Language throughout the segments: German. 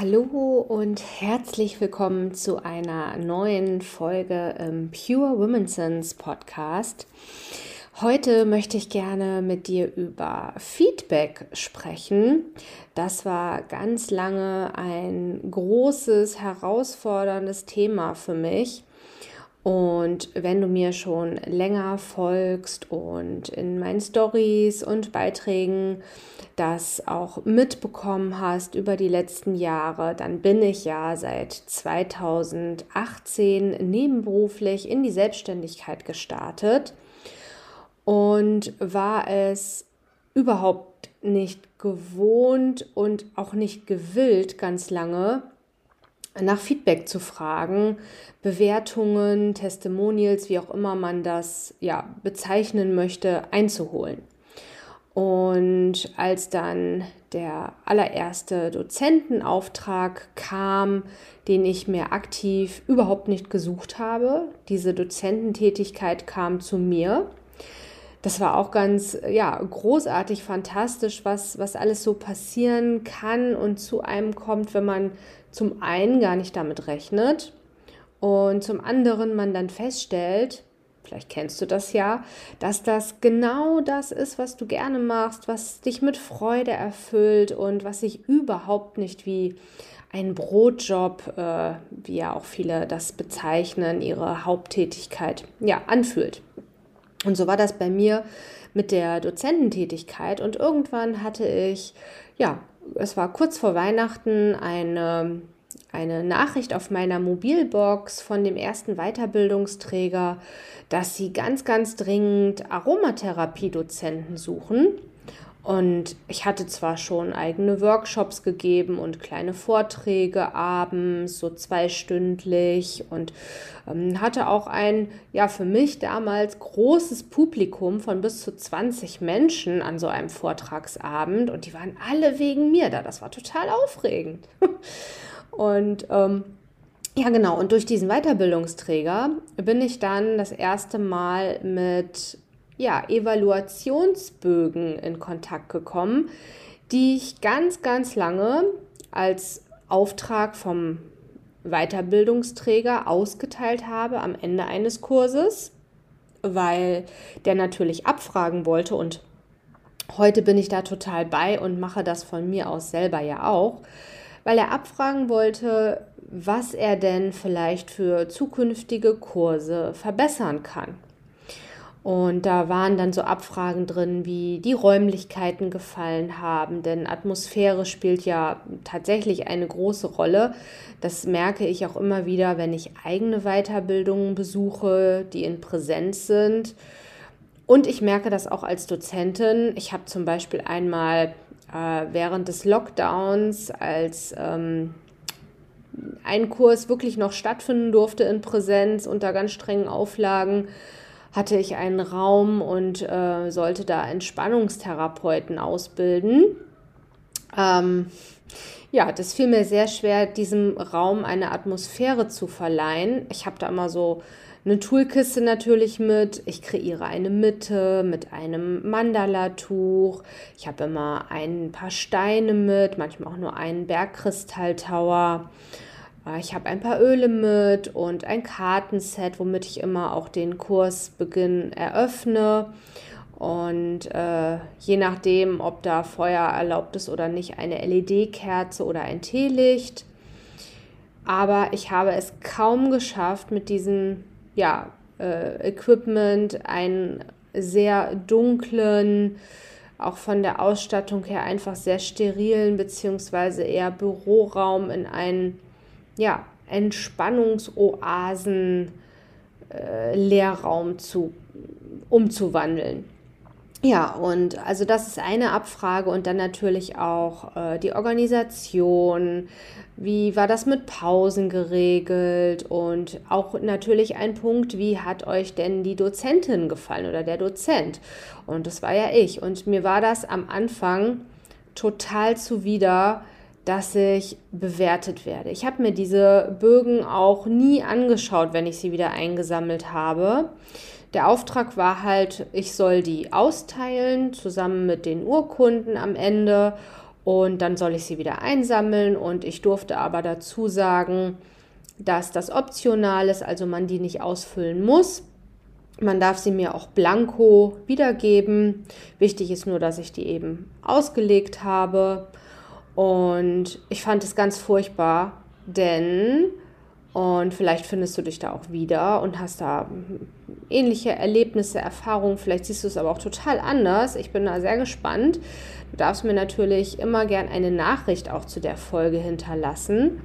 Hallo und herzlich willkommen zu einer neuen Folge im Pure Women's Sense Podcast. Heute möchte ich gerne mit dir über Feedback sprechen. Das war ganz lange ein großes, herausforderndes Thema für mich. Und wenn du mir schon länger folgst und in meinen Stories und Beiträgen das auch mitbekommen hast über die letzten Jahre, dann bin ich ja seit 2018 nebenberuflich in die Selbstständigkeit gestartet und war es überhaupt nicht gewohnt und auch nicht gewillt ganz lange nach Feedback zu fragen, Bewertungen, Testimonials, wie auch immer man das ja bezeichnen möchte, einzuholen. Und als dann der allererste Dozentenauftrag kam, den ich mir aktiv überhaupt nicht gesucht habe, diese Dozententätigkeit kam zu mir. Das war auch ganz ja, großartig, fantastisch, was, was alles so passieren kann und zu einem kommt, wenn man zum einen gar nicht damit rechnet und zum anderen man dann feststellt, vielleicht kennst du das ja, dass das genau das ist, was du gerne machst, was dich mit Freude erfüllt und was sich überhaupt nicht wie ein Brotjob, äh, wie ja auch viele das bezeichnen, ihre Haupttätigkeit, ja, anfühlt. Und so war das bei mir mit der Dozententätigkeit und irgendwann hatte ich, ja, es war kurz vor Weihnachten eine, eine Nachricht auf meiner Mobilbox von dem ersten Weiterbildungsträger, dass sie ganz, ganz dringend Aromatherapiedozenten suchen. Und ich hatte zwar schon eigene Workshops gegeben und kleine Vorträge abends, so zweistündlich und ähm, hatte auch ein, ja, für mich damals großes Publikum von bis zu 20 Menschen an so einem Vortragsabend und die waren alle wegen mir da. Das war total aufregend. und ähm, ja, genau. Und durch diesen Weiterbildungsträger bin ich dann das erste Mal mit ja, Evaluationsbögen in Kontakt gekommen, die ich ganz, ganz lange als Auftrag vom Weiterbildungsträger ausgeteilt habe am Ende eines Kurses, weil der natürlich abfragen wollte und heute bin ich da total bei und mache das von mir aus selber ja auch, weil er abfragen wollte, was er denn vielleicht für zukünftige Kurse verbessern kann. Und da waren dann so Abfragen drin, wie die Räumlichkeiten gefallen haben, denn Atmosphäre spielt ja tatsächlich eine große Rolle. Das merke ich auch immer wieder, wenn ich eigene Weiterbildungen besuche, die in Präsenz sind. Und ich merke das auch als Dozentin. Ich habe zum Beispiel einmal äh, während des Lockdowns, als ähm, ein Kurs wirklich noch stattfinden durfte in Präsenz unter ganz strengen Auflagen, hatte ich einen Raum und äh, sollte da Entspannungstherapeuten ausbilden. Ähm, ja, das fiel mir sehr schwer, diesem Raum eine Atmosphäre zu verleihen. Ich habe da immer so eine Toolkiste natürlich mit. Ich kreiere eine Mitte mit einem Mandala-Tuch. Ich habe immer ein paar Steine mit, manchmal auch nur einen Bergkristalltower. Äh, ich habe ein paar Öle mit und ein Kartenset, womit ich immer auch den Kursbeginn eröffne. Und äh, je nachdem, ob da Feuer erlaubt ist oder nicht, eine LED-Kerze oder ein Teelicht. Aber ich habe es kaum geschafft, mit diesem ja, äh, Equipment einen sehr dunklen, auch von der Ausstattung her einfach sehr sterilen beziehungsweise eher Büroraum in einen ja, Entspannungsoasen äh, Leerraum zu, umzuwandeln. Ja, und also das ist eine Abfrage und dann natürlich auch äh, die Organisation, wie war das mit Pausen geregelt und auch natürlich ein Punkt, wie hat euch denn die Dozentin gefallen oder der Dozent? Und das war ja ich und mir war das am Anfang total zuwider, dass ich bewertet werde. Ich habe mir diese Bögen auch nie angeschaut, wenn ich sie wieder eingesammelt habe. Der Auftrag war halt, ich soll die austeilen zusammen mit den Urkunden am Ende und dann soll ich sie wieder einsammeln und ich durfte aber dazu sagen, dass das optional ist, also man die nicht ausfüllen muss. Man darf sie mir auch blanko wiedergeben. Wichtig ist nur, dass ich die eben ausgelegt habe. Und ich fand es ganz furchtbar, denn und vielleicht findest du dich da auch wieder und hast da ähnliche Erlebnisse, Erfahrungen. Vielleicht siehst du es aber auch total anders. Ich bin da sehr gespannt. Du darfst mir natürlich immer gern eine Nachricht auch zu der Folge hinterlassen.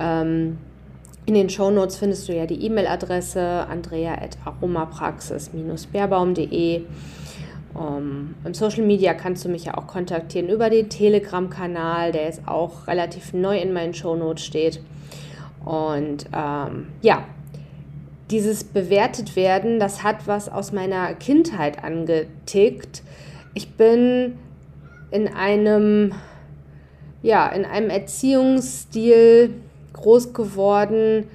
Ähm, in den Shownotes findest du ja die E-Mail-Adresse andrea.aromapraxis-beerbaum.de. Um, Im Social Media kannst du mich ja auch kontaktieren über den Telegram-Kanal, der jetzt auch relativ neu in meinen Shownotes steht. Und ähm, ja, dieses bewertet werden, das hat was aus meiner Kindheit angetickt. Ich bin in einem, ja, in einem Erziehungsstil groß geworden,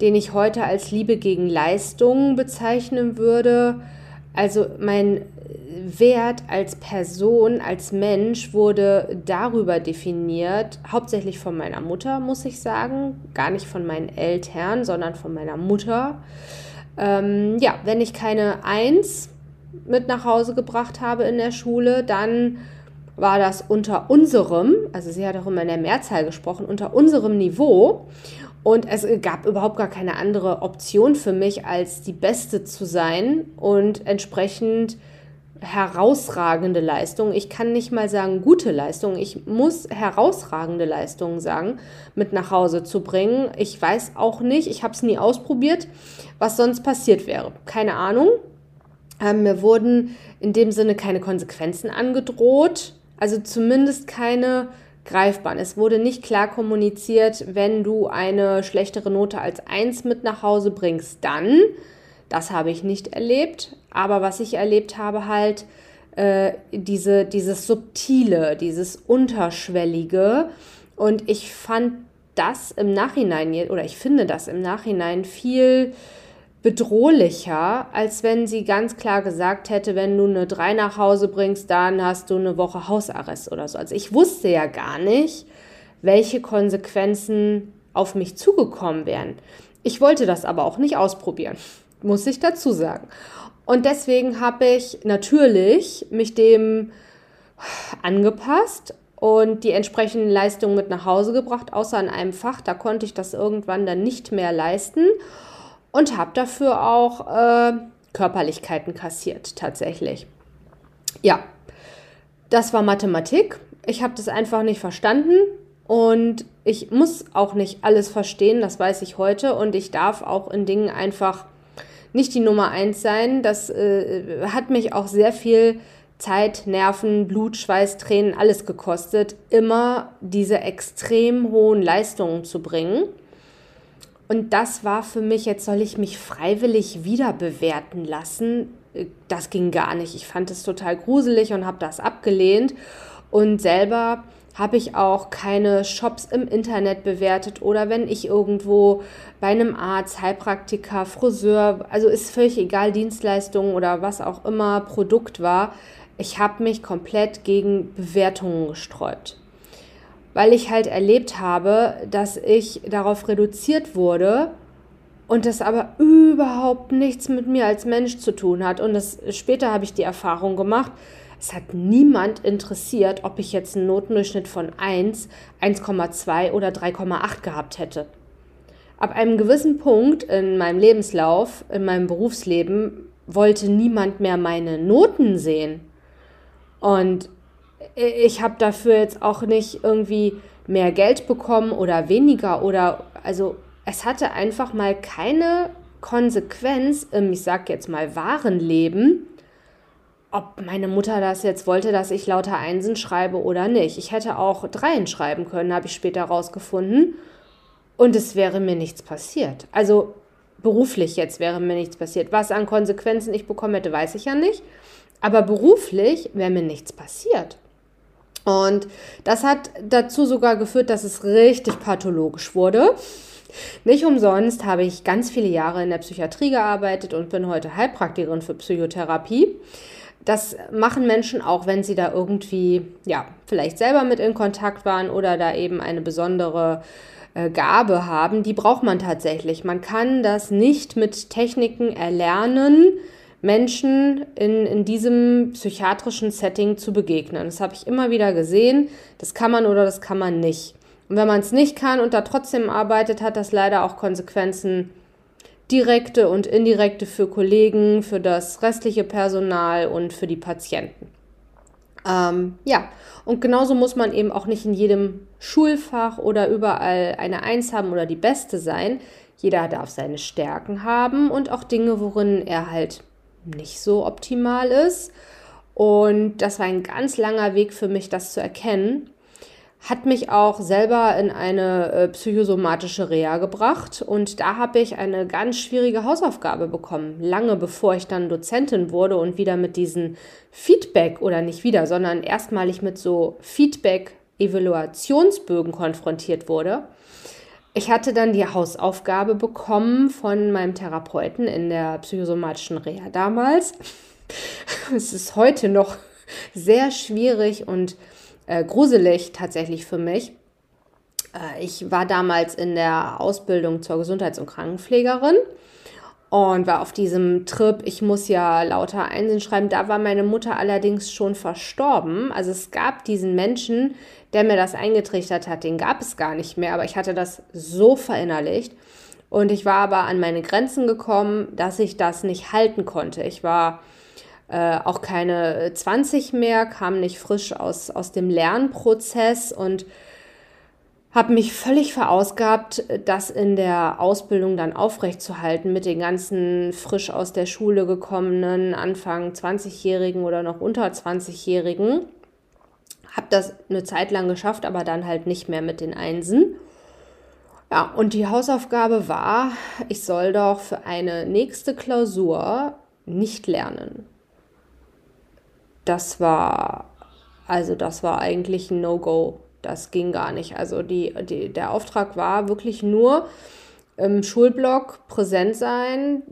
den ich heute als Liebe gegen Leistung bezeichnen würde. Also mein Wert als Person, als Mensch wurde darüber definiert, hauptsächlich von meiner Mutter, muss ich sagen, gar nicht von meinen Eltern, sondern von meiner Mutter. Ähm, ja, wenn ich keine Eins mit nach Hause gebracht habe in der Schule, dann war das unter unserem, also sie hat auch immer in der Mehrzahl gesprochen, unter unserem Niveau. Und es gab überhaupt gar keine andere Option für mich, als die Beste zu sein und entsprechend herausragende Leistung. Ich kann nicht mal sagen gute Leistung. Ich muss herausragende Leistungen sagen, mit nach Hause zu bringen. Ich weiß auch nicht, ich habe es nie ausprobiert, was sonst passiert wäre. Keine Ahnung. Ähm, mir wurden in dem Sinne keine Konsequenzen angedroht, also zumindest keine greifbaren. Es wurde nicht klar kommuniziert, wenn du eine schlechtere Note als 1 mit nach Hause bringst, dann das habe ich nicht erlebt. Aber was ich erlebt habe, halt äh, diese, dieses Subtile, dieses Unterschwellige. Und ich fand das im Nachhinein, oder ich finde das im Nachhinein viel bedrohlicher, als wenn sie ganz klar gesagt hätte, wenn du eine 3 nach Hause bringst, dann hast du eine Woche Hausarrest oder so. Also ich wusste ja gar nicht, welche Konsequenzen auf mich zugekommen wären. Ich wollte das aber auch nicht ausprobieren muss ich dazu sagen. Und deswegen habe ich natürlich mich dem angepasst und die entsprechenden Leistungen mit nach Hause gebracht, außer in einem Fach. Da konnte ich das irgendwann dann nicht mehr leisten und habe dafür auch äh, Körperlichkeiten kassiert, tatsächlich. Ja, das war Mathematik. Ich habe das einfach nicht verstanden und ich muss auch nicht alles verstehen, das weiß ich heute. Und ich darf auch in Dingen einfach nicht die Nummer eins sein. Das äh, hat mich auch sehr viel Zeit, Nerven, Blut, Schweiß, Tränen, alles gekostet, immer diese extrem hohen Leistungen zu bringen. Und das war für mich, jetzt soll ich mich freiwillig wieder bewerten lassen. Das ging gar nicht. Ich fand es total gruselig und habe das abgelehnt. Und selber habe ich auch keine Shops im Internet bewertet oder wenn ich irgendwo bei einem Arzt, Heilpraktiker, Friseur, also ist völlig egal, Dienstleistungen oder was auch immer Produkt war, ich habe mich komplett gegen Bewertungen gesträubt. Weil ich halt erlebt habe, dass ich darauf reduziert wurde und das aber überhaupt nichts mit mir als Mensch zu tun hat. Und das, später habe ich die Erfahrung gemacht, es hat niemand interessiert, ob ich jetzt einen Notendurchschnitt von 1, 1,2 oder 3,8 gehabt hätte. Ab einem gewissen Punkt in meinem Lebenslauf, in meinem Berufsleben, wollte niemand mehr meine Noten sehen. Und ich habe dafür jetzt auch nicht irgendwie mehr Geld bekommen oder weniger oder also es hatte einfach mal keine Konsequenz im, ich sag jetzt mal, wahren Leben, ob meine Mutter das jetzt wollte, dass ich lauter Einsen schreibe oder nicht. Ich hätte auch Dreien schreiben können, habe ich später rausgefunden. Und es wäre mir nichts passiert. Also beruflich jetzt wäre mir nichts passiert. Was an Konsequenzen ich bekommen hätte, weiß ich ja nicht. Aber beruflich wäre mir nichts passiert. Und das hat dazu sogar geführt, dass es richtig pathologisch wurde. Nicht umsonst habe ich ganz viele Jahre in der Psychiatrie gearbeitet und bin heute Heilpraktikerin für Psychotherapie. Das machen Menschen auch, wenn sie da irgendwie, ja, vielleicht selber mit in Kontakt waren oder da eben eine besondere äh, Gabe haben. Die braucht man tatsächlich. Man kann das nicht mit Techniken erlernen, Menschen in, in diesem psychiatrischen Setting zu begegnen. Das habe ich immer wieder gesehen. Das kann man oder das kann man nicht. Und wenn man es nicht kann und da trotzdem arbeitet, hat das leider auch Konsequenzen direkte und indirekte für Kollegen, für das restliche Personal und für die Patienten. Ähm, ja, und genauso muss man eben auch nicht in jedem Schulfach oder überall eine Eins haben oder die Beste sein. Jeder darf seine Stärken haben und auch Dinge, worin er halt nicht so optimal ist. Und das war ein ganz langer Weg für mich, das zu erkennen hat mich auch selber in eine äh, psychosomatische Reha gebracht und da habe ich eine ganz schwierige Hausaufgabe bekommen, lange bevor ich dann Dozentin wurde und wieder mit diesen Feedback oder nicht wieder, sondern erstmalig mit so Feedback-Evaluationsbögen konfrontiert wurde. Ich hatte dann die Hausaufgabe bekommen von meinem Therapeuten in der psychosomatischen Reha damals. es ist heute noch sehr schwierig und äh, gruselig tatsächlich für mich. Äh, ich war damals in der Ausbildung zur Gesundheits- und Krankenpflegerin und war auf diesem Trip, ich muss ja lauter Einsen schreiben. Da war meine Mutter allerdings schon verstorben. Also es gab diesen Menschen, der mir das eingetrichtert hat, den gab es gar nicht mehr, aber ich hatte das so verinnerlicht. Und ich war aber an meine Grenzen gekommen, dass ich das nicht halten konnte. Ich war äh, auch keine 20 mehr, kam nicht frisch aus, aus dem Lernprozess und habe mich völlig verausgabt, das in der Ausbildung dann aufrechtzuhalten mit den ganzen frisch aus der Schule gekommenen, Anfang 20-Jährigen oder noch unter 20-Jährigen. Habe das eine Zeit lang geschafft, aber dann halt nicht mehr mit den Einsen. Ja, und die Hausaufgabe war, ich soll doch für eine nächste Klausur nicht lernen das war, also das war eigentlich ein No-Go. Das ging gar nicht. Also die, die, der Auftrag war wirklich nur im Schulblock präsent sein,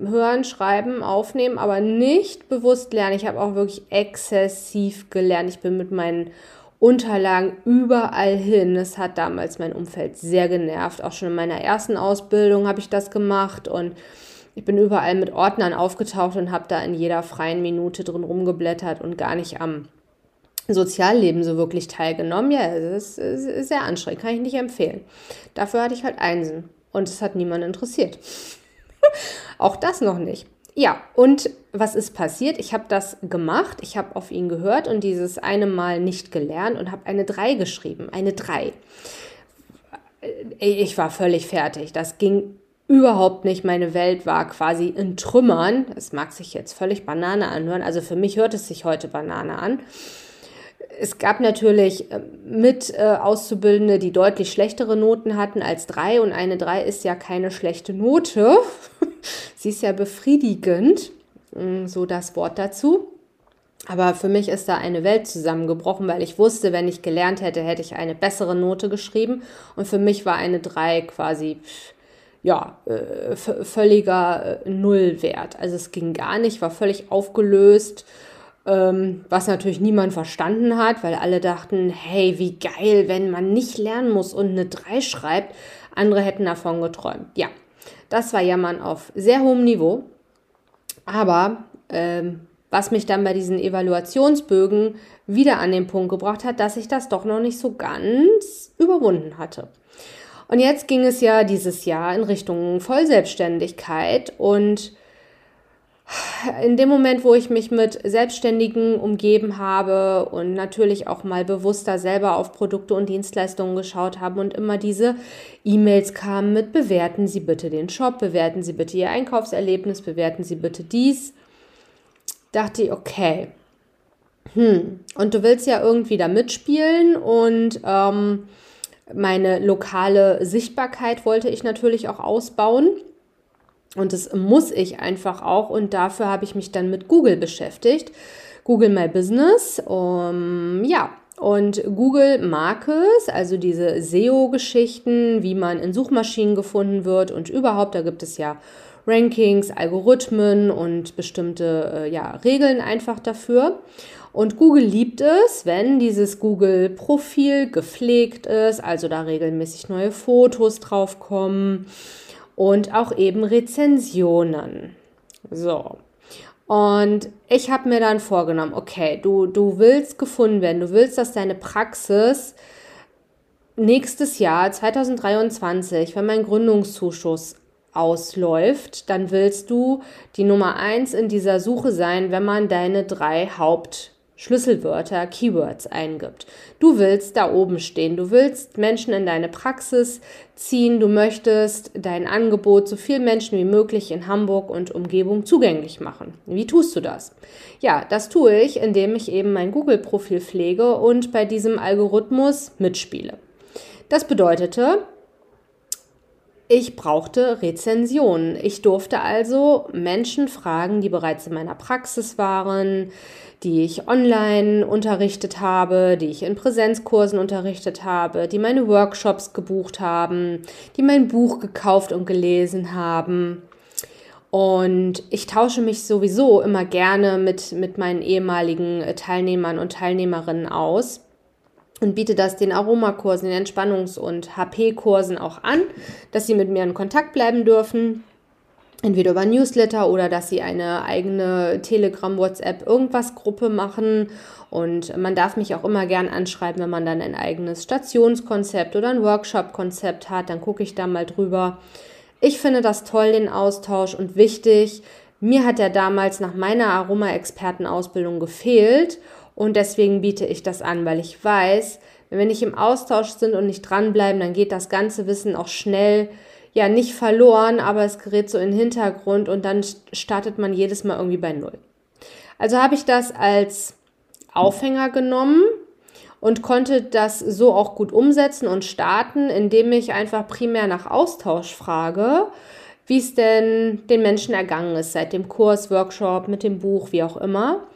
hören, schreiben, aufnehmen, aber nicht bewusst lernen. Ich habe auch wirklich exzessiv gelernt. Ich bin mit meinen Unterlagen überall hin. Es hat damals mein Umfeld sehr genervt. Auch schon in meiner ersten Ausbildung habe ich das gemacht und ich bin überall mit Ordnern aufgetaucht und habe da in jeder freien Minute drin rumgeblättert und gar nicht am Sozialleben so wirklich teilgenommen. Ja, es ist, sehr anstrengend, kann ich nicht empfehlen. Dafür hatte ich halt Einsen und es hat niemand interessiert. Auch das noch nicht. Ja, und was ist passiert? Ich habe das gemacht, ich habe auf ihn gehört und dieses eine Mal nicht gelernt und habe eine 3 geschrieben. Eine 3. Ich war völlig fertig. Das ging überhaupt nicht. Meine Welt war quasi in Trümmern. Das mag sich jetzt völlig Banane anhören. Also für mich hört es sich heute Banane an. Es gab natürlich äh, mit äh, Auszubildende, die deutlich schlechtere Noten hatten als drei. Und eine drei ist ja keine schlechte Note. Sie ist ja befriedigend. Mm, so das Wort dazu. Aber für mich ist da eine Welt zusammengebrochen, weil ich wusste, wenn ich gelernt hätte, hätte ich eine bessere Note geschrieben. Und für mich war eine 3 quasi, ja, äh, völliger äh, Nullwert. Also es ging gar nicht, war völlig aufgelöst, ähm, was natürlich niemand verstanden hat, weil alle dachten, hey, wie geil, wenn man nicht lernen muss und eine 3 schreibt. Andere hätten davon geträumt. Ja, das war Jammern auf sehr hohem Niveau. Aber ähm, was mich dann bei diesen Evaluationsbögen wieder an den Punkt gebracht hat, dass ich das doch noch nicht so ganz überwunden hatte. Und jetzt ging es ja dieses Jahr in Richtung Vollselbstständigkeit. Und in dem Moment, wo ich mich mit Selbstständigen umgeben habe und natürlich auch mal bewusster selber auf Produkte und Dienstleistungen geschaut habe und immer diese E-Mails kamen mit bewerten Sie bitte den Shop, bewerten Sie bitte Ihr Einkaufserlebnis, bewerten Sie bitte dies dachte ich, okay, hm, und du willst ja irgendwie da mitspielen und ähm, meine lokale Sichtbarkeit wollte ich natürlich auch ausbauen. Und das muss ich einfach auch. Und dafür habe ich mich dann mit Google beschäftigt. Google My Business. Um, ja, und Google mag also diese SEO-Geschichten, wie man in Suchmaschinen gefunden wird und überhaupt, da gibt es ja Rankings, Algorithmen und bestimmte äh, ja, Regeln einfach dafür. Und Google liebt es, wenn dieses Google-Profil gepflegt ist, also da regelmäßig neue Fotos draufkommen und auch eben Rezensionen. So. Und ich habe mir dann vorgenommen, okay, du, du willst gefunden werden, du willst, dass deine Praxis nächstes Jahr, 2023, wenn mein Gründungszuschuss ausläuft, dann willst du die Nummer eins in dieser Suche sein, wenn man deine drei Hauptschlüsselwörter, Keywords eingibt. Du willst da oben stehen, du willst Menschen in deine Praxis ziehen, du möchtest dein Angebot so vielen Menschen wie möglich in Hamburg und Umgebung zugänglich machen. Wie tust du das? Ja, das tue ich, indem ich eben mein Google-Profil pflege und bei diesem Algorithmus mitspiele. Das bedeutete, ich brauchte Rezensionen. Ich durfte also Menschen fragen, die bereits in meiner Praxis waren, die ich online unterrichtet habe, die ich in Präsenzkursen unterrichtet habe, die meine Workshops gebucht haben, die mein Buch gekauft und gelesen haben. Und ich tausche mich sowieso immer gerne mit, mit meinen ehemaligen Teilnehmern und Teilnehmerinnen aus und biete das den Aromakursen, den Entspannungs- und HP-Kursen auch an, dass sie mit mir in Kontakt bleiben dürfen. Entweder über Newsletter oder dass sie eine eigene Telegram, WhatsApp, irgendwas Gruppe machen. Und man darf mich auch immer gern anschreiben, wenn man dann ein eigenes Stationskonzept oder ein Workshop-Konzept hat. Dann gucke ich da mal drüber. Ich finde das toll, den Austausch und wichtig. Mir hat er damals nach meiner Aroma-Expertenausbildung gefehlt. Und deswegen biete ich das an, weil ich weiß, wenn wir nicht im Austausch sind und nicht dranbleiben, dann geht das ganze Wissen auch schnell, ja, nicht verloren, aber es gerät so in den Hintergrund und dann startet man jedes Mal irgendwie bei Null. Also habe ich das als Aufhänger genommen und konnte das so auch gut umsetzen und starten, indem ich einfach primär nach Austausch frage, wie es denn den Menschen ergangen ist seit dem Kurs, Workshop, mit dem Buch, wie auch immer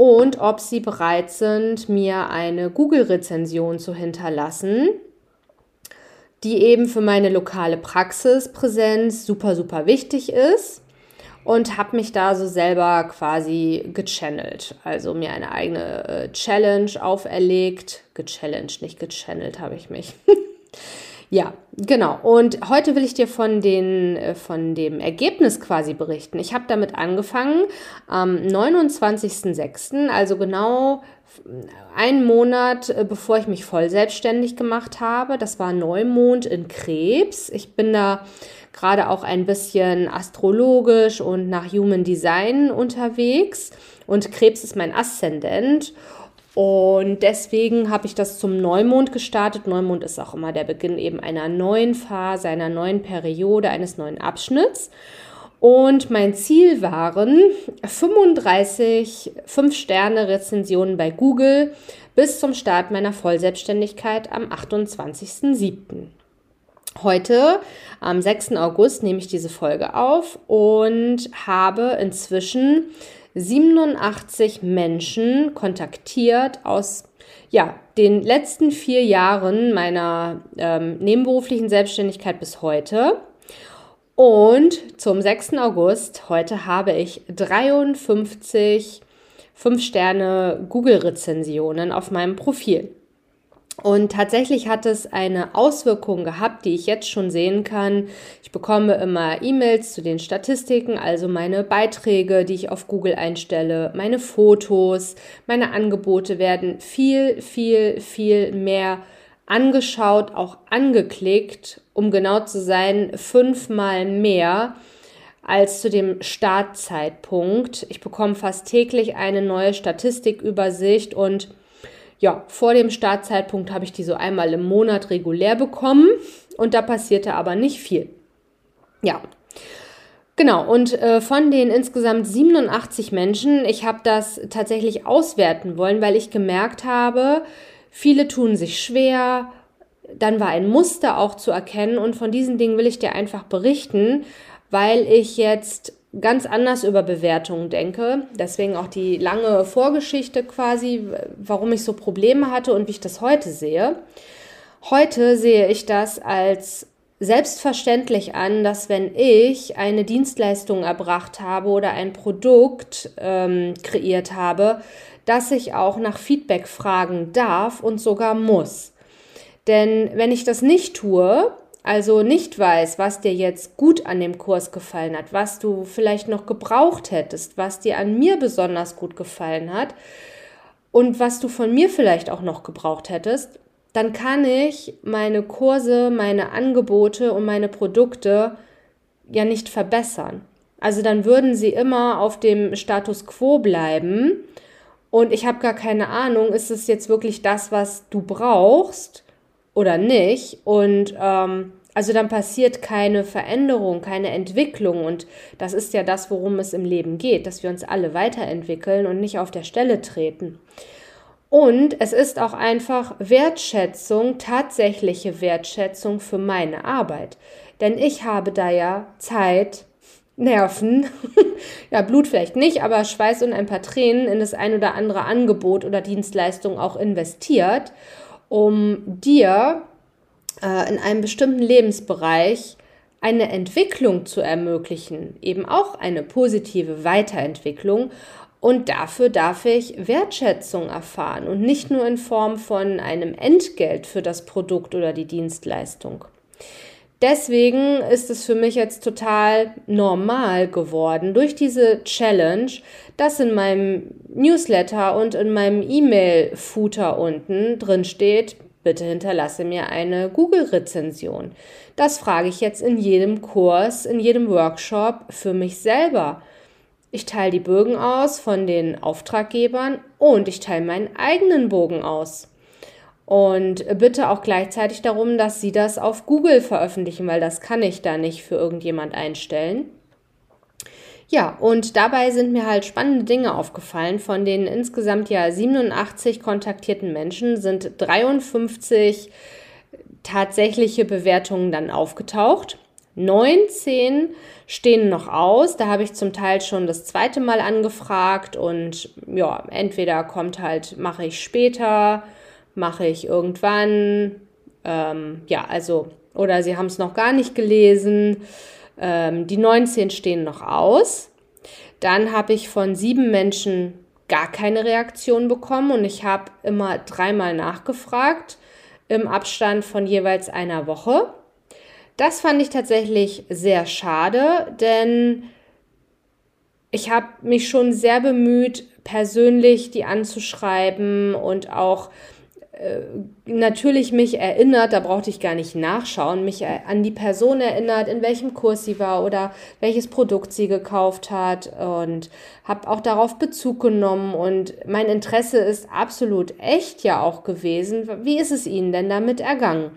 und ob sie bereit sind, mir eine Google-Rezension zu hinterlassen, die eben für meine lokale Praxispräsenz super, super wichtig ist. Und habe mich da so selber quasi gechannelt, also mir eine eigene äh, Challenge auferlegt, gechallenged, nicht gechannelt habe ich mich. Ja, genau. Und heute will ich dir von, den, äh, von dem Ergebnis quasi berichten. Ich habe damit angefangen am 29.06., also genau einen Monat, äh, bevor ich mich voll selbstständig gemacht habe. Das war Neumond in Krebs. Ich bin da gerade auch ein bisschen astrologisch und nach Human Design unterwegs. Und Krebs ist mein Aszendent. Und deswegen habe ich das zum Neumond gestartet. Neumond ist auch immer der Beginn eben einer neuen Phase, einer neuen Periode, eines neuen Abschnitts. Und mein Ziel waren 35 5-Sterne-Rezensionen bei Google bis zum Start meiner Vollselbstständigkeit am 28.07. Heute, am 6. August, nehme ich diese Folge auf und habe inzwischen 87 Menschen kontaktiert aus ja, den letzten vier Jahren meiner ähm, nebenberuflichen Selbstständigkeit bis heute. Und zum 6. August, heute habe ich 53 5-Sterne Google-Rezensionen auf meinem Profil. Und tatsächlich hat es eine Auswirkung gehabt, die ich jetzt schon sehen kann. Ich bekomme immer E-Mails zu den Statistiken, also meine Beiträge, die ich auf Google einstelle, meine Fotos, meine Angebote werden viel, viel, viel mehr angeschaut, auch angeklickt, um genau zu sein, fünfmal mehr als zu dem Startzeitpunkt. Ich bekomme fast täglich eine neue Statistikübersicht und ja, vor dem Startzeitpunkt habe ich die so einmal im Monat regulär bekommen und da passierte aber nicht viel. Ja, Genau, und äh, von den insgesamt 87 Menschen, ich habe das tatsächlich auswerten wollen, weil ich gemerkt habe, viele tun sich schwer, dann war ein Muster auch zu erkennen und von diesen Dingen will ich dir einfach berichten, weil ich jetzt ganz anders über Bewertungen denke. Deswegen auch die lange Vorgeschichte quasi, warum ich so Probleme hatte und wie ich das heute sehe. Heute sehe ich das als selbstverständlich an, dass wenn ich eine Dienstleistung erbracht habe oder ein Produkt ähm, kreiert habe, dass ich auch nach Feedback fragen darf und sogar muss. Denn wenn ich das nicht tue, also nicht weiß, was dir jetzt gut an dem Kurs gefallen hat, was du vielleicht noch gebraucht hättest, was dir an mir besonders gut gefallen hat und was du von mir vielleicht auch noch gebraucht hättest, dann kann ich meine Kurse, meine Angebote und meine Produkte ja nicht verbessern. Also dann würden sie immer auf dem Status quo bleiben und ich habe gar keine Ahnung, ist es jetzt wirklich das, was du brauchst? oder nicht. Und ähm, also dann passiert keine Veränderung, keine Entwicklung. Und das ist ja das, worum es im Leben geht, dass wir uns alle weiterentwickeln und nicht auf der Stelle treten. Und es ist auch einfach Wertschätzung, tatsächliche Wertschätzung für meine Arbeit. Denn ich habe da ja Zeit, Nerven, ja, Blut vielleicht nicht, aber Schweiß und ein paar Tränen in das ein oder andere Angebot oder Dienstleistung auch investiert um dir in einem bestimmten Lebensbereich eine Entwicklung zu ermöglichen, eben auch eine positive Weiterentwicklung. Und dafür darf ich Wertschätzung erfahren und nicht nur in Form von einem Entgelt für das Produkt oder die Dienstleistung. Deswegen ist es für mich jetzt total normal geworden, durch diese Challenge, dass in meinem Newsletter und in meinem E-Mail-Footer unten drin steht, bitte hinterlasse mir eine Google-Rezension. Das frage ich jetzt in jedem Kurs, in jedem Workshop für mich selber. Ich teile die Bögen aus von den Auftraggebern und ich teile meinen eigenen Bogen aus. Und bitte auch gleichzeitig darum, dass Sie das auf Google veröffentlichen, weil das kann ich da nicht für irgendjemand einstellen. Ja, und dabei sind mir halt spannende Dinge aufgefallen. Von den insgesamt ja 87 kontaktierten Menschen sind 53 tatsächliche Bewertungen dann aufgetaucht. 19 stehen noch aus. Da habe ich zum Teil schon das zweite Mal angefragt und ja, entweder kommt halt, mache ich später mache ich irgendwann. Ähm, ja, also, oder sie haben es noch gar nicht gelesen. Ähm, die 19 stehen noch aus. Dann habe ich von sieben Menschen gar keine Reaktion bekommen und ich habe immer dreimal nachgefragt im Abstand von jeweils einer Woche. Das fand ich tatsächlich sehr schade, denn ich habe mich schon sehr bemüht, persönlich die anzuschreiben und auch natürlich mich erinnert, da brauchte ich gar nicht nachschauen, mich an die Person erinnert, in welchem Kurs sie war oder welches Produkt sie gekauft hat und habe auch darauf Bezug genommen und mein Interesse ist absolut echt ja auch gewesen. Wie ist es Ihnen denn damit ergangen?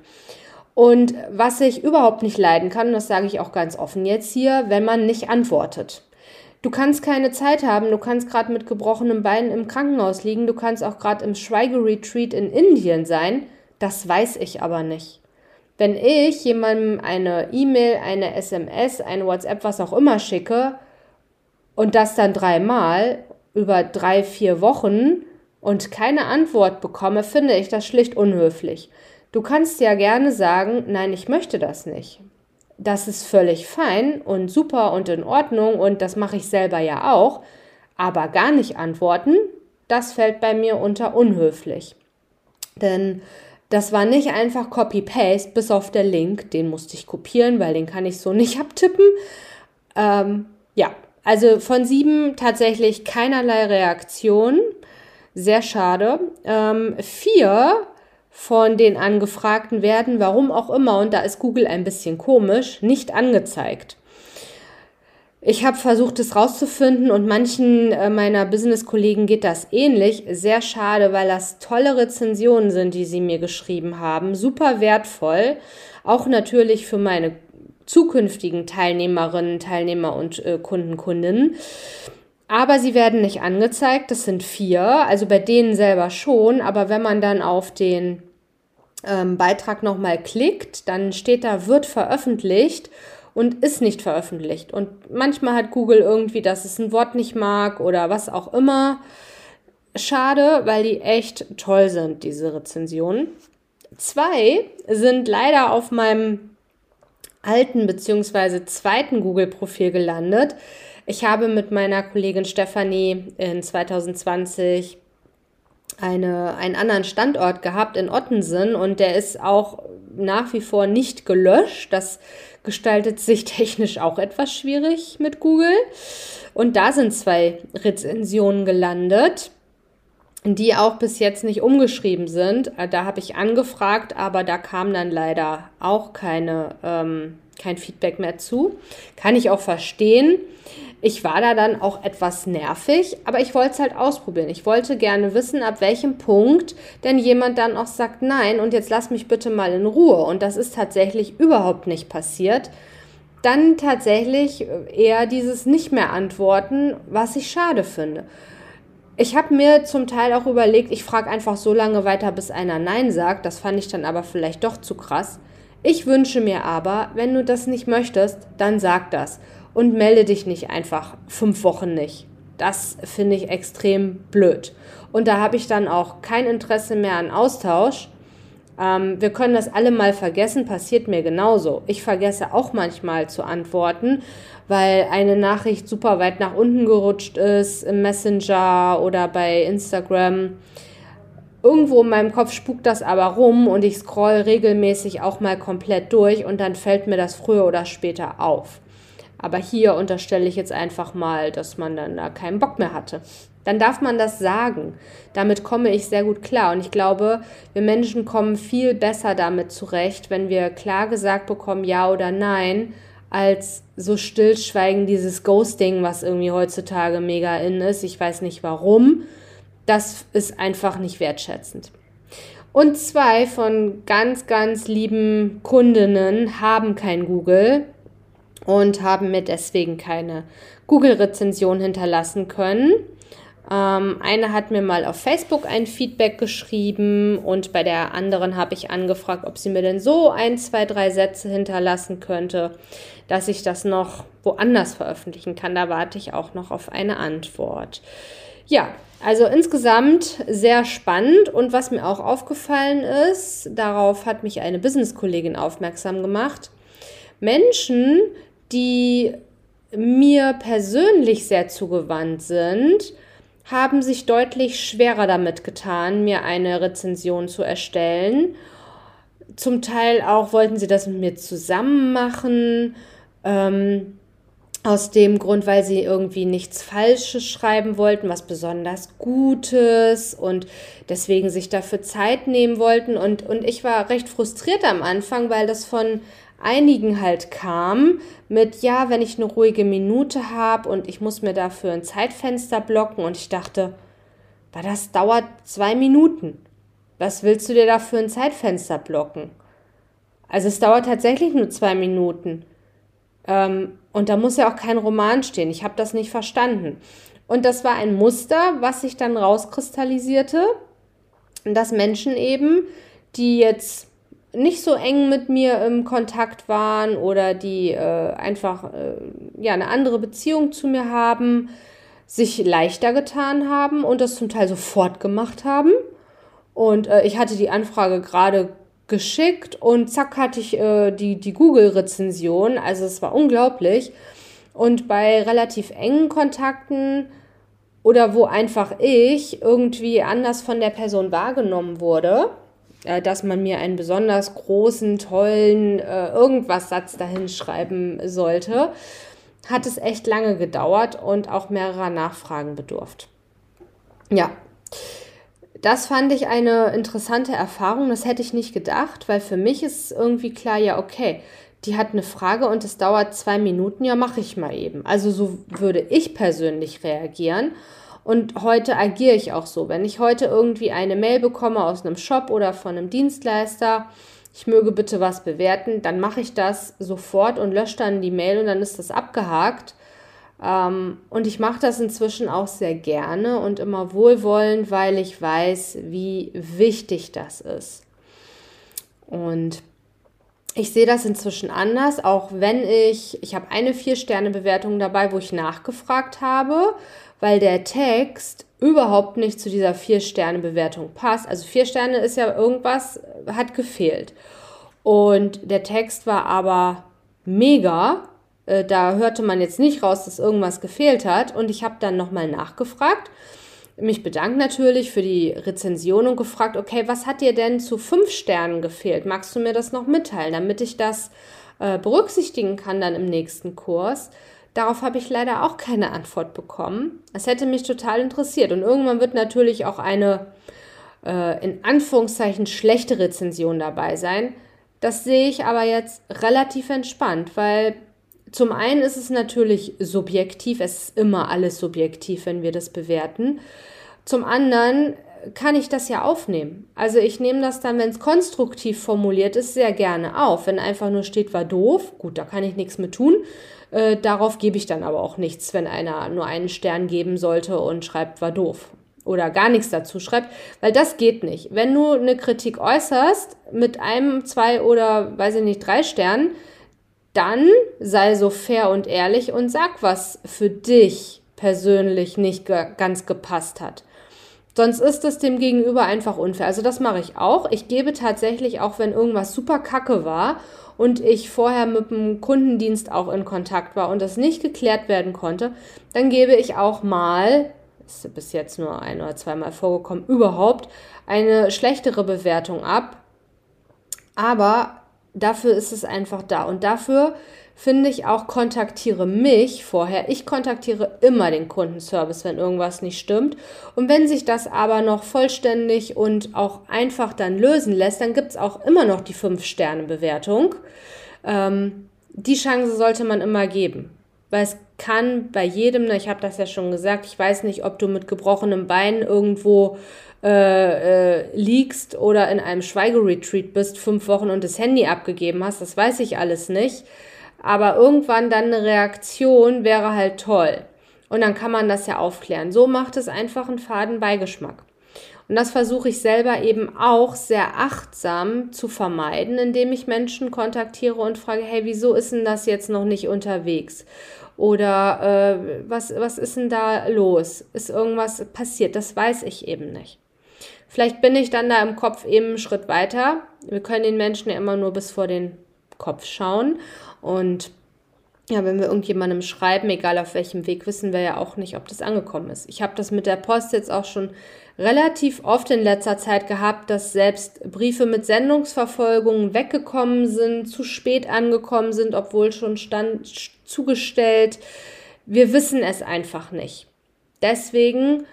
Und was ich überhaupt nicht leiden kann, das sage ich auch ganz offen jetzt hier, wenn man nicht antwortet. Du kannst keine Zeit haben, du kannst gerade mit gebrochenem Bein im Krankenhaus liegen, du kannst auch gerade im Schweigeretreat in Indien sein, das weiß ich aber nicht. Wenn ich jemandem eine E-Mail, eine SMS, eine WhatsApp, was auch immer schicke, und das dann dreimal über drei, vier Wochen und keine Antwort bekomme, finde ich das schlicht unhöflich. Du kannst ja gerne sagen, nein, ich möchte das nicht. Das ist völlig fein und super und in Ordnung und das mache ich selber ja auch. Aber gar nicht antworten, das fällt bei mir unter unhöflich. Denn das war nicht einfach Copy-Paste, bis auf der Link. Den musste ich kopieren, weil den kann ich so nicht abtippen. Ähm, ja, also von sieben tatsächlich keinerlei Reaktion. Sehr schade. Ähm, vier von den Angefragten werden, warum auch immer, und da ist Google ein bisschen komisch, nicht angezeigt. Ich habe versucht, es rauszufinden und manchen äh, meiner Business-Kollegen geht das ähnlich. Sehr schade, weil das tolle Rezensionen sind, die sie mir geschrieben haben. Super wertvoll. Auch natürlich für meine zukünftigen Teilnehmerinnen, Teilnehmer und äh, Kunden, Kundinnen. Aber sie werden nicht angezeigt. Das sind vier. Also bei denen selber schon. Aber wenn man dann auf den ähm, Beitrag nochmal klickt, dann steht da, wird veröffentlicht und ist nicht veröffentlicht. Und manchmal hat Google irgendwie, dass es ein Wort nicht mag oder was auch immer. Schade, weil die echt toll sind, diese Rezensionen. Zwei sind leider auf meinem alten bzw. zweiten Google-Profil gelandet. Ich habe mit meiner Kollegin Stefanie in 2020 eine, einen anderen Standort gehabt in Ottensen und der ist auch nach wie vor nicht gelöscht. Das gestaltet sich technisch auch etwas schwierig mit Google. Und da sind zwei Rezensionen gelandet, die auch bis jetzt nicht umgeschrieben sind. Da habe ich angefragt, aber da kam dann leider auch keine, ähm, kein Feedback mehr zu. Kann ich auch verstehen. Ich war da dann auch etwas nervig, aber ich wollte es halt ausprobieren. Ich wollte gerne wissen, ab welchem Punkt denn jemand dann auch sagt, nein, und jetzt lass mich bitte mal in Ruhe. Und das ist tatsächlich überhaupt nicht passiert. Dann tatsächlich eher dieses nicht mehr antworten, was ich schade finde. Ich habe mir zum Teil auch überlegt, ich frage einfach so lange weiter, bis einer Nein sagt. Das fand ich dann aber vielleicht doch zu krass. Ich wünsche mir aber, wenn du das nicht möchtest, dann sag das und melde dich nicht einfach fünf Wochen nicht. Das finde ich extrem blöd. Und da habe ich dann auch kein Interesse mehr an Austausch. Ähm, wir können das alle mal vergessen, passiert mir genauso. Ich vergesse auch manchmal zu antworten, weil eine Nachricht super weit nach unten gerutscht ist im Messenger oder bei Instagram. Irgendwo in meinem Kopf spukt das aber rum und ich scroll regelmäßig auch mal komplett durch und dann fällt mir das früher oder später auf. Aber hier unterstelle ich jetzt einfach mal, dass man dann da keinen Bock mehr hatte. Dann darf man das sagen. Damit komme ich sehr gut klar. Und ich glaube, wir Menschen kommen viel besser damit zurecht, wenn wir klar gesagt bekommen, ja oder nein, als so stillschweigen dieses Ghosting, was irgendwie heutzutage mega in ist. Ich weiß nicht warum. Das ist einfach nicht wertschätzend. Und zwei von ganz, ganz lieben Kundinnen haben kein Google und haben mir deswegen keine Google-Rezension hinterlassen können. Ähm, eine hat mir mal auf Facebook ein Feedback geschrieben und bei der anderen habe ich angefragt, ob sie mir denn so ein, zwei, drei Sätze hinterlassen könnte, dass ich das noch woanders veröffentlichen kann. Da warte ich auch noch auf eine Antwort. Ja, also insgesamt sehr spannend und was mir auch aufgefallen ist, darauf hat mich eine Business-Kollegin aufmerksam gemacht. Menschen, die mir persönlich sehr zugewandt sind, haben sich deutlich schwerer damit getan, mir eine Rezension zu erstellen. Zum Teil auch wollten sie das mit mir zusammen machen. Ähm, aus dem Grund, weil sie irgendwie nichts Falsches schreiben wollten, was besonders Gutes und deswegen sich dafür Zeit nehmen wollten. Und, und ich war recht frustriert am Anfang, weil das von einigen halt kam mit, ja, wenn ich eine ruhige Minute habe und ich muss mir dafür ein Zeitfenster blocken und ich dachte, das dauert zwei Minuten. Was willst du dir dafür ein Zeitfenster blocken? Also es dauert tatsächlich nur zwei Minuten. Ähm, und da muss ja auch kein Roman stehen. Ich habe das nicht verstanden. Und das war ein Muster, was sich dann rauskristallisierte, dass Menschen eben, die jetzt nicht so eng mit mir im Kontakt waren oder die äh, einfach äh, ja eine andere Beziehung zu mir haben, sich leichter getan haben und das zum Teil sofort gemacht haben. Und äh, ich hatte die Anfrage gerade geschickt und zack hatte ich äh, die, die Google-Rezension. Also es war unglaublich. Und bei relativ engen Kontakten oder wo einfach ich irgendwie anders von der Person wahrgenommen wurde, äh, dass man mir einen besonders großen, tollen äh, irgendwas Satz dahin schreiben sollte, hat es echt lange gedauert und auch mehrerer Nachfragen bedurft. Ja, das fand ich eine interessante Erfahrung. Das hätte ich nicht gedacht, weil für mich ist irgendwie klar, ja, okay, die hat eine Frage und es dauert zwei Minuten, ja, mache ich mal eben. Also so würde ich persönlich reagieren. Und heute agiere ich auch so. Wenn ich heute irgendwie eine Mail bekomme aus einem Shop oder von einem Dienstleister, ich möge bitte was bewerten, dann mache ich das sofort und lösche dann die Mail und dann ist das abgehakt. Ähm, und ich mache das inzwischen auch sehr gerne und immer wohlwollend, weil ich weiß, wie wichtig das ist. Und ich sehe das inzwischen anders, auch wenn ich, ich habe eine Vier-Sterne-Bewertung dabei, wo ich nachgefragt habe, weil der Text überhaupt nicht zu dieser Vier-Sterne-Bewertung passt. Also vier Sterne ist ja irgendwas, hat gefehlt. Und der Text war aber mega. Äh, da hörte man jetzt nicht raus, dass irgendwas gefehlt hat. Und ich habe dann nochmal nachgefragt, mich bedankt natürlich für die Rezension und gefragt, okay, was hat dir denn zu fünf Sternen gefehlt? Magst du mir das noch mitteilen, damit ich das äh, berücksichtigen kann dann im nächsten Kurs? Darauf habe ich leider auch keine Antwort bekommen. Es hätte mich total interessiert. Und irgendwann wird natürlich auch eine äh, in Anführungszeichen schlechte Rezension dabei sein. Das sehe ich aber jetzt relativ entspannt, weil zum einen ist es natürlich subjektiv, es ist immer alles subjektiv, wenn wir das bewerten. Zum anderen kann ich das ja aufnehmen. Also ich nehme das dann, wenn es konstruktiv formuliert ist, sehr gerne auf. Wenn einfach nur steht, war doof, gut, da kann ich nichts mit tun. Äh, darauf gebe ich dann aber auch nichts, wenn einer nur einen Stern geben sollte und schreibt, war doof. Oder gar nichts dazu schreibt, weil das geht nicht. Wenn du eine Kritik äußerst mit einem, zwei oder weiß ich nicht, drei Sternen, dann sei so fair und ehrlich und sag, was für dich persönlich nicht ganz gepasst hat. Sonst ist es dem Gegenüber einfach unfair. Also das mache ich auch. Ich gebe tatsächlich auch, wenn irgendwas super kacke war und ich vorher mit dem Kundendienst auch in Kontakt war und das nicht geklärt werden konnte, dann gebe ich auch mal, ist bis jetzt nur ein oder zweimal vorgekommen, überhaupt eine schlechtere Bewertung ab. Aber dafür ist es einfach da. Und dafür finde ich auch, kontaktiere mich vorher. Ich kontaktiere immer den Kundenservice, wenn irgendwas nicht stimmt. Und wenn sich das aber noch vollständig und auch einfach dann lösen lässt, dann gibt es auch immer noch die 5-Sterne-Bewertung. Ähm, die Chance sollte man immer geben. Weil es kann bei jedem, ich habe das ja schon gesagt, ich weiß nicht, ob du mit gebrochenem Bein irgendwo äh, äh, liegst oder in einem Schweigeretreat bist, fünf Wochen und das Handy abgegeben hast, das weiß ich alles nicht. Aber irgendwann dann eine Reaktion wäre halt toll. Und dann kann man das ja aufklären. So macht es einfach einen faden Beigeschmack. Und das versuche ich selber eben auch sehr achtsam zu vermeiden, indem ich Menschen kontaktiere und frage, hey, wieso ist denn das jetzt noch nicht unterwegs? Oder äh, was, was ist denn da los? Ist irgendwas passiert? Das weiß ich eben nicht. Vielleicht bin ich dann da im Kopf eben einen Schritt weiter. Wir können den Menschen ja immer nur bis vor den Kopf schauen. Und ja, wenn wir irgendjemandem schreiben, egal auf welchem Weg, wissen wir ja auch nicht, ob das angekommen ist. Ich habe das mit der Post jetzt auch schon relativ oft in letzter Zeit gehabt, dass selbst Briefe mit Sendungsverfolgung weggekommen sind, zu spät angekommen sind, obwohl schon stand zugestellt. Wir wissen es einfach nicht. Deswegen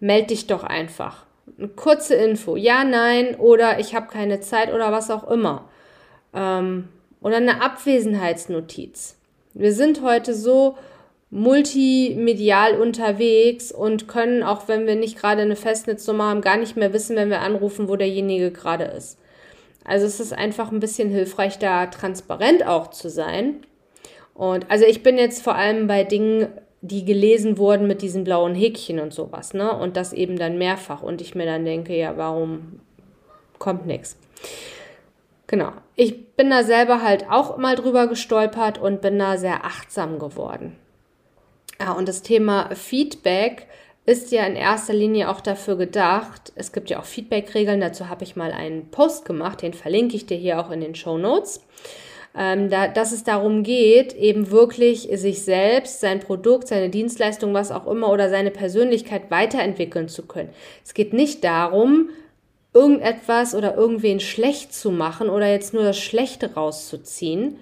melde dich doch einfach eine kurze Info, ja, nein oder ich habe keine Zeit oder was auch immer. Ähm, oder eine Abwesenheitsnotiz. Wir sind heute so multimedial unterwegs und können, auch wenn wir nicht gerade eine Festnetznummer haben, gar nicht mehr wissen, wenn wir anrufen, wo derjenige gerade ist. Also es ist einfach ein bisschen hilfreich, da transparent auch zu sein. Und also ich bin jetzt vor allem bei Dingen die gelesen wurden mit diesen blauen Häkchen und sowas, ne? Und das eben dann mehrfach. Und ich mir dann denke, ja, warum kommt nichts? Genau. Ich bin da selber halt auch mal drüber gestolpert und bin da sehr achtsam geworden. Ja, und das Thema Feedback ist ja in erster Linie auch dafür gedacht. Es gibt ja auch Feedback-Regeln, dazu habe ich mal einen Post gemacht, den verlinke ich dir hier auch in den Show Notes. Ähm, da, dass es darum geht, eben wirklich sich selbst, sein Produkt, seine Dienstleistung, was auch immer oder seine Persönlichkeit weiterentwickeln zu können. Es geht nicht darum, irgendetwas oder irgendwen schlecht zu machen oder jetzt nur das Schlechte rauszuziehen.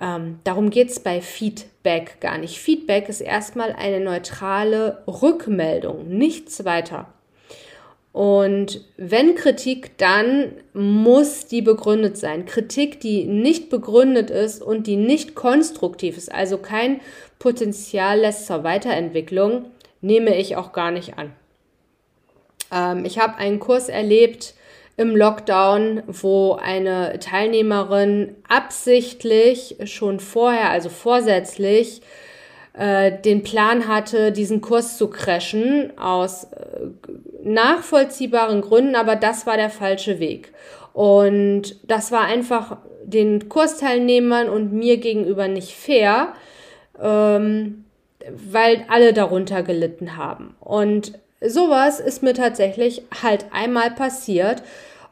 Ähm, darum geht es bei Feedback gar nicht. Feedback ist erstmal eine neutrale Rückmeldung, nichts weiter. Und wenn Kritik, dann muss die begründet sein. Kritik, die nicht begründet ist und die nicht konstruktiv ist, also kein Potenzial lässt zur Weiterentwicklung, nehme ich auch gar nicht an. Ähm, ich habe einen Kurs erlebt im Lockdown, wo eine Teilnehmerin absichtlich schon vorher, also vorsätzlich, äh, den Plan hatte, diesen Kurs zu crashen, aus äh, nachvollziehbaren Gründen, aber das war der falsche Weg. Und das war einfach den Kursteilnehmern und mir gegenüber nicht fair, ähm, weil alle darunter gelitten haben. Und sowas ist mir tatsächlich halt einmal passiert.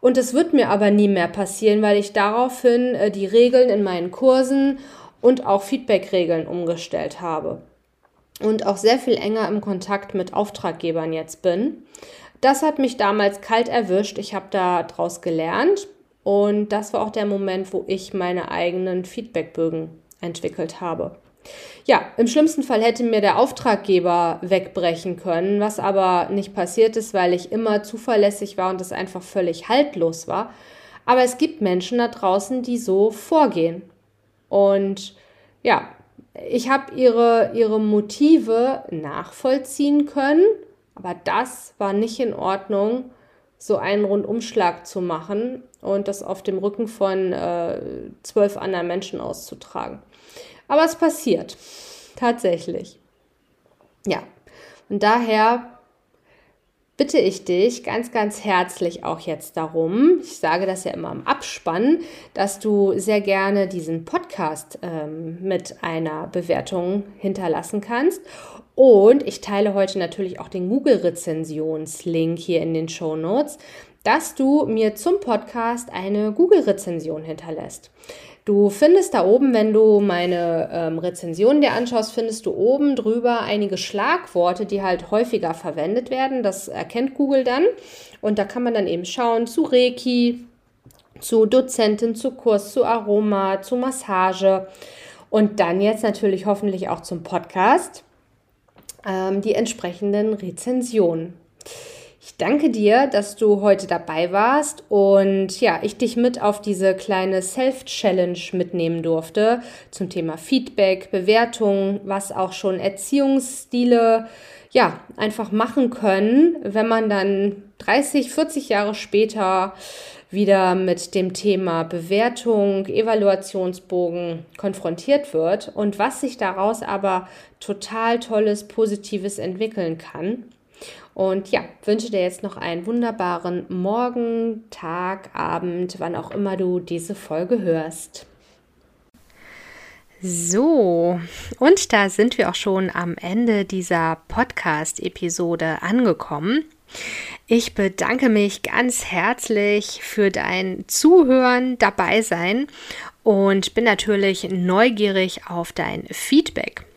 Und es wird mir aber nie mehr passieren, weil ich daraufhin äh, die Regeln in meinen Kursen und auch Feedback-Regeln umgestellt habe. Und auch sehr viel enger im Kontakt mit Auftraggebern jetzt bin. Das hat mich damals kalt erwischt. Ich habe daraus gelernt. Und das war auch der Moment, wo ich meine eigenen Feedbackbögen entwickelt habe. Ja, im schlimmsten Fall hätte mir der Auftraggeber wegbrechen können, was aber nicht passiert ist, weil ich immer zuverlässig war und es einfach völlig haltlos war. Aber es gibt Menschen da draußen, die so vorgehen. Und ja, ich habe ihre, ihre Motive nachvollziehen können, aber das war nicht in Ordnung, so einen Rundumschlag zu machen und das auf dem Rücken von äh, zwölf anderen Menschen auszutragen. Aber es passiert. Tatsächlich. Ja. Und daher bitte ich dich ganz, ganz herzlich auch jetzt darum, ich sage das ja immer im Abspann, dass du sehr gerne diesen Podcast ähm, mit einer Bewertung hinterlassen kannst. Und ich teile heute natürlich auch den Google-Rezensionslink hier in den Show Notes, dass du mir zum Podcast eine Google-Rezension hinterlässt. Du findest da oben, wenn du meine ähm, Rezensionen dir anschaust, findest du oben drüber einige Schlagworte, die halt häufiger verwendet werden. Das erkennt Google dann. Und da kann man dann eben schauen zu Reiki, zu Dozentin, zu Kurs, zu Aroma, zu Massage. Und dann jetzt natürlich hoffentlich auch zum Podcast ähm, die entsprechenden Rezensionen. Ich danke dir, dass du heute dabei warst und ja, ich dich mit auf diese kleine Self-Challenge mitnehmen durfte zum Thema Feedback, Bewertung, was auch schon Erziehungsstile ja, einfach machen können, wenn man dann 30, 40 Jahre später wieder mit dem Thema Bewertung, Evaluationsbogen konfrontiert wird und was sich daraus aber total tolles, positives entwickeln kann. Und ja, wünsche dir jetzt noch einen wunderbaren Morgen, Tag, Abend, wann auch immer du diese Folge hörst. So, und da sind wir auch schon am Ende dieser Podcast-Episode angekommen. Ich bedanke mich ganz herzlich für dein Zuhören, dabei sein und bin natürlich neugierig auf dein Feedback.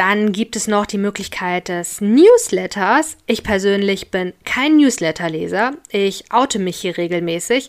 Dann gibt es noch die Möglichkeit des Newsletters. Ich persönlich bin kein Newsletterleser. Ich oute mich hier regelmäßig.